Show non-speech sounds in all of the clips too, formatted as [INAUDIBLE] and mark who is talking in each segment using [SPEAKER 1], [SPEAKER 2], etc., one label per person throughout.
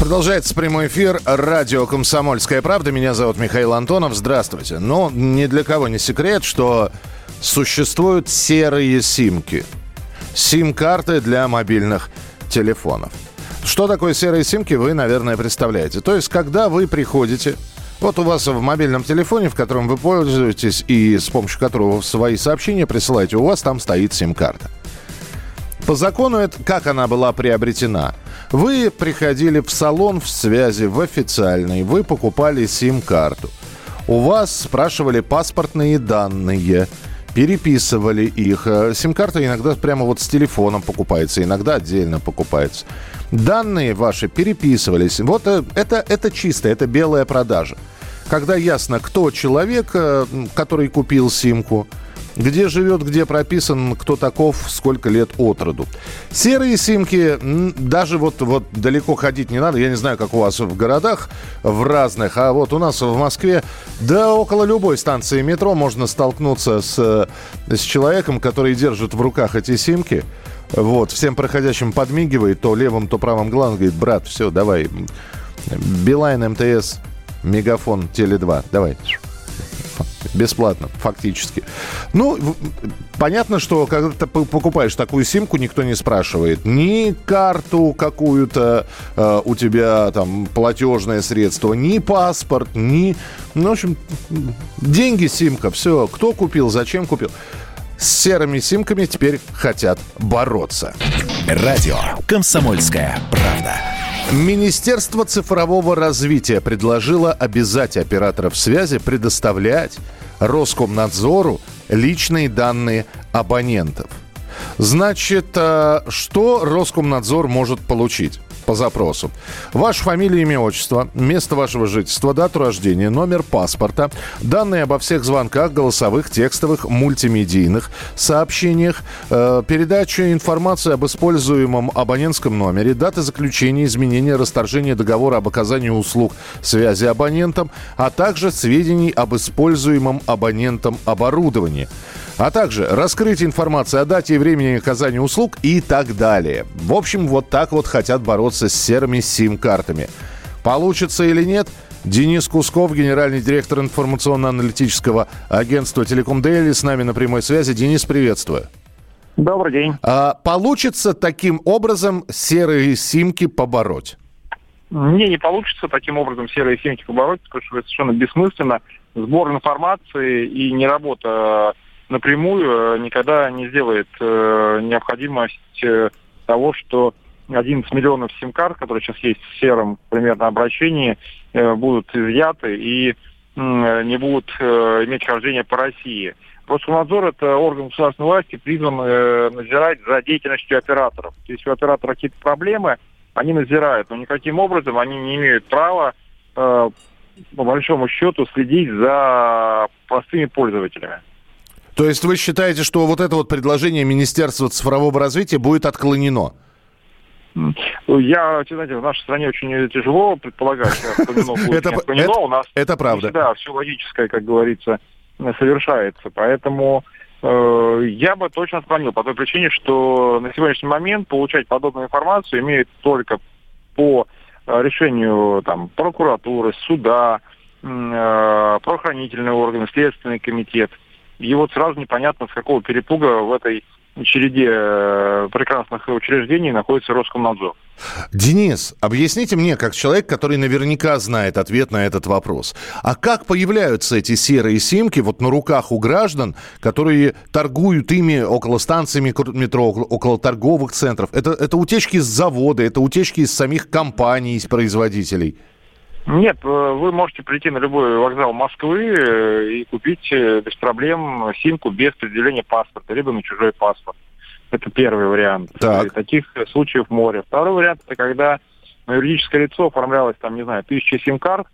[SPEAKER 1] Продолжается прямой эфир радио «Комсомольская правда». Меня зовут Михаил Антонов. Здравствуйте. Но ни для кого не секрет, что существуют серые симки. Сим-карты для мобильных телефонов. Что такое серые симки, вы, наверное, представляете. То есть, когда вы приходите вот у вас в мобильном телефоне, в котором вы пользуетесь и с помощью которого вы свои сообщения присылаете, у вас там стоит сим-карта. По закону, это, как она была приобретена? Вы приходили в салон в связи, в официальный, вы покупали сим-карту. У вас спрашивали паспортные данные, переписывали их. Э, Сим-карта иногда прямо вот с телефоном покупается, иногда отдельно покупается. Данные ваши переписывались. Вот э, это, это чисто, это белая продажа. Когда ясно, кто человек, э, который купил симку, где живет, где прописан, кто таков, сколько лет от роду. Серые симки, даже вот, вот далеко ходить не надо. Я не знаю, как у вас в городах, в разных, а вот у нас в Москве, да около любой станции метро можно столкнуться с, э, с человеком, который держит в руках эти симки. Вот, всем проходящим подмигивает, то левым, то правым глазом, говорит, брат, все, давай, Билайн, МТС, Мегафон, Теле2, давай. Бесплатно, фактически. Ну, понятно, что когда ты покупаешь такую симку, никто не спрашивает ни карту какую-то, э, у тебя там платежное средство, ни паспорт, ни... Ну, в общем, деньги симка, все. Кто купил, зачем купил. С серыми симками теперь хотят бороться.
[SPEAKER 2] Радио «Комсомольская правда».
[SPEAKER 1] Министерство цифрового развития предложило обязать операторов связи предоставлять Роскомнадзору личные данные абонентов. Значит, э, что Роскомнадзор может получить? По запросу. Ваша фамилия, имя, отчество, место вашего жительства, дату рождения, номер паспорта, данные обо всех звонках, голосовых, текстовых, мультимедийных сообщениях, э, передача информации об используемом абонентском номере, дата заключения, изменения, расторжения договора об оказании услуг связи абонентам, а также сведений об используемом абонентом оборудовании а также раскрытие информации о дате и времени оказания услуг и так далее. В общем, вот так вот хотят бороться с серыми сим-картами. Получится или нет? Денис Кусков, генеральный директор информационно-аналитического агентства «Телеком Дейли» с нами на прямой связи. Денис, приветствую.
[SPEAKER 3] Добрый день.
[SPEAKER 1] А получится таким образом серые симки побороть?
[SPEAKER 3] Мне не получится таким образом серые симки побороть, потому что это совершенно бессмысленно. Сбор информации и не работа напрямую э, никогда не сделает э, необходимость э, того, что 11 миллионов сим-карт, которые сейчас есть в сером примерно обращении, э, будут изъяты и м, не будут э, иметь хождение по России. Роскомнадзор – это орган государственной власти, призван э, надзирать за деятельностью операторов. Если у оператора какие-то проблемы, они надзирают, но никаким образом они не имеют права, э, по большому счету, следить за простыми пользователями.
[SPEAKER 1] То есть вы считаете, что вот это вот предложение Министерства цифрового развития будет отклонено?
[SPEAKER 3] Я, знаете, в нашей стране очень тяжело предполагать, что отклонено будет, [LAUGHS]
[SPEAKER 1] Это-
[SPEAKER 3] отклонено.
[SPEAKER 1] это-
[SPEAKER 3] У нас
[SPEAKER 1] это правда.
[SPEAKER 3] всегда все логическое, как говорится, совершается. Поэтому э, я бы точно отклонил по той причине, что на сегодняшний момент получать подобную информацию имеют только по э, решению там, прокуратуры, суда, э, правоохранительные органы, Следственный комитет. И вот сразу непонятно, с какого перепуга в этой череде э, прекрасных учреждений находится Роскомнадзор.
[SPEAKER 1] Денис, объясните мне, как человек, который наверняка знает ответ на этот вопрос, а как появляются эти серые симки вот на руках у граждан, которые торгуют ими около станций метро, около торговых центров? Это, это утечки с завода, это утечки из самих компаний, из производителей?
[SPEAKER 3] Нет, э, вы можете прийти на любой вокзал Москвы э, и купить э, без проблем симку без предъявления паспорта, либо на чужой паспорт. Это первый вариант.
[SPEAKER 1] Так.
[SPEAKER 3] И Таких случаев море. Второй вариант это когда на юридическое лицо оформлялось там, не знаю, тысяча сим-карт,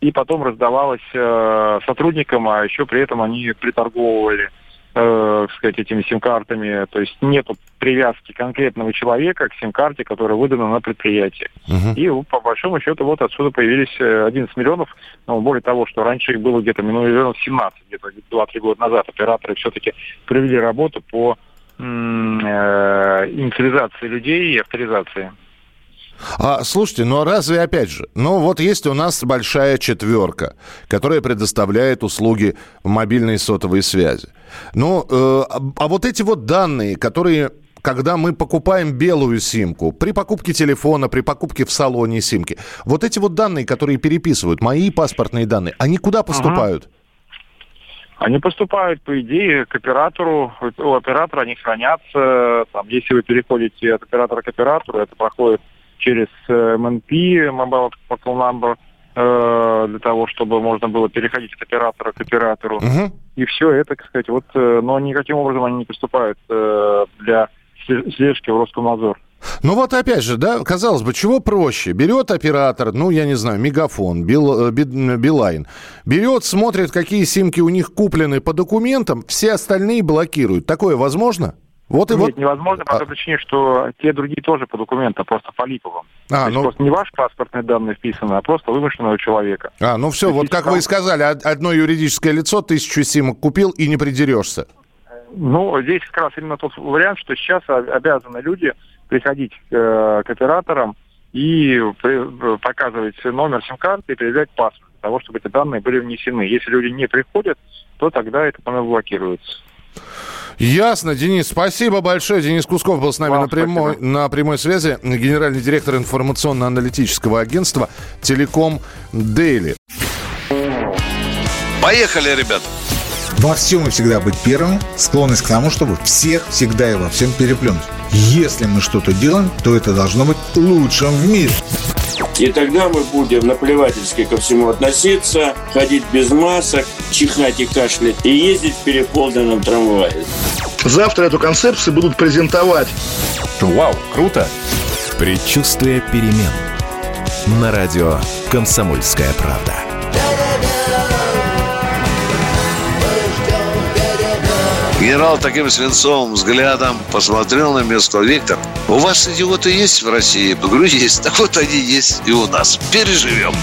[SPEAKER 3] и потом раздавалось э, сотрудникам, а еще при этом они приторговывали э, сказать, этими сим-картами. То есть нет привязки конкретного человека к сим-карте, которая выдана на предприятии. Uh-huh. И по большому счету вот отсюда появились 11 э, миллионов. Но более того, что раньше их было где-то миллионов 17, где-то 2-3 года назад. Операторы все-таки провели работу по э, инициализации людей и авторизации.
[SPEAKER 1] А, слушайте, ну разве опять же, ну вот есть у нас большая четверка, которая предоставляет услуги мобильной сотовой связи. Ну, э, а вот эти вот данные, которые когда мы покупаем белую симку, при покупке телефона, при покупке в салоне симки, вот эти вот данные, которые переписывают, мои паспортные данные, они куда поступают? Ага.
[SPEAKER 3] Они поступают, по идее, к оператору. У оператора они хранятся. Там, если вы переходите от оператора к оператору, это проходит через MNP, э, Mobile Portal Number, э, для того, чтобы можно было переходить от оператора к оператору. Угу. И все это, так сказать, вот, э, но никаким образом они не поступают для слежки в Роскомнадзор.
[SPEAKER 1] Ну вот опять же, да, казалось бы, чего проще? Берет оператор, ну, я не знаю, Мегафон, Бил, Билайн, берет, смотрит, какие симки у них куплены по документам, все остальные блокируют. Такое возможно?
[SPEAKER 3] Вот и Нет, вот... невозможно по а... той причине, что те другие тоже по документам, просто по липовым. А, То ну... просто не ваши паспортные данные вписаны, а просто вымышленного человека.
[SPEAKER 1] А, ну все, вот как там... вы и сказали, одно юридическое лицо тысячу симок купил и не придерешься.
[SPEAKER 3] Ну, здесь как раз именно тот вариант, что сейчас обязаны люди приходить э, к операторам и при, показывать номер сим-карты и предъявлять паспорт для того, чтобы эти данные были внесены. Если люди не приходят, то тогда этот номер блокируется.
[SPEAKER 1] Ясно, Денис. Спасибо большое. Денис Кусков был с нами на прямой, на прямой связи. Генеральный директор информационно-аналитического агентства «Телеком Дейли».
[SPEAKER 4] Поехали, ребят!
[SPEAKER 5] Во всем и всегда быть первым, склонность к тому, чтобы всех всегда и во всем переплюнуть. Если мы что-то делаем, то это должно быть лучшим в мире.
[SPEAKER 6] И тогда мы будем наплевательски ко всему относиться, ходить без масок, чихать и кашлять и ездить в переполненном трамвае.
[SPEAKER 7] Завтра эту концепцию будут презентовать.
[SPEAKER 2] Вау, круто! Предчувствие перемен. На радио «Комсомольская правда».
[SPEAKER 4] Генерал таким свинцовым взглядом посмотрел на меня и сказал, Виктор, у вас идиоты есть в России? Я говорю, есть. Так вот они есть и у нас. Переживем.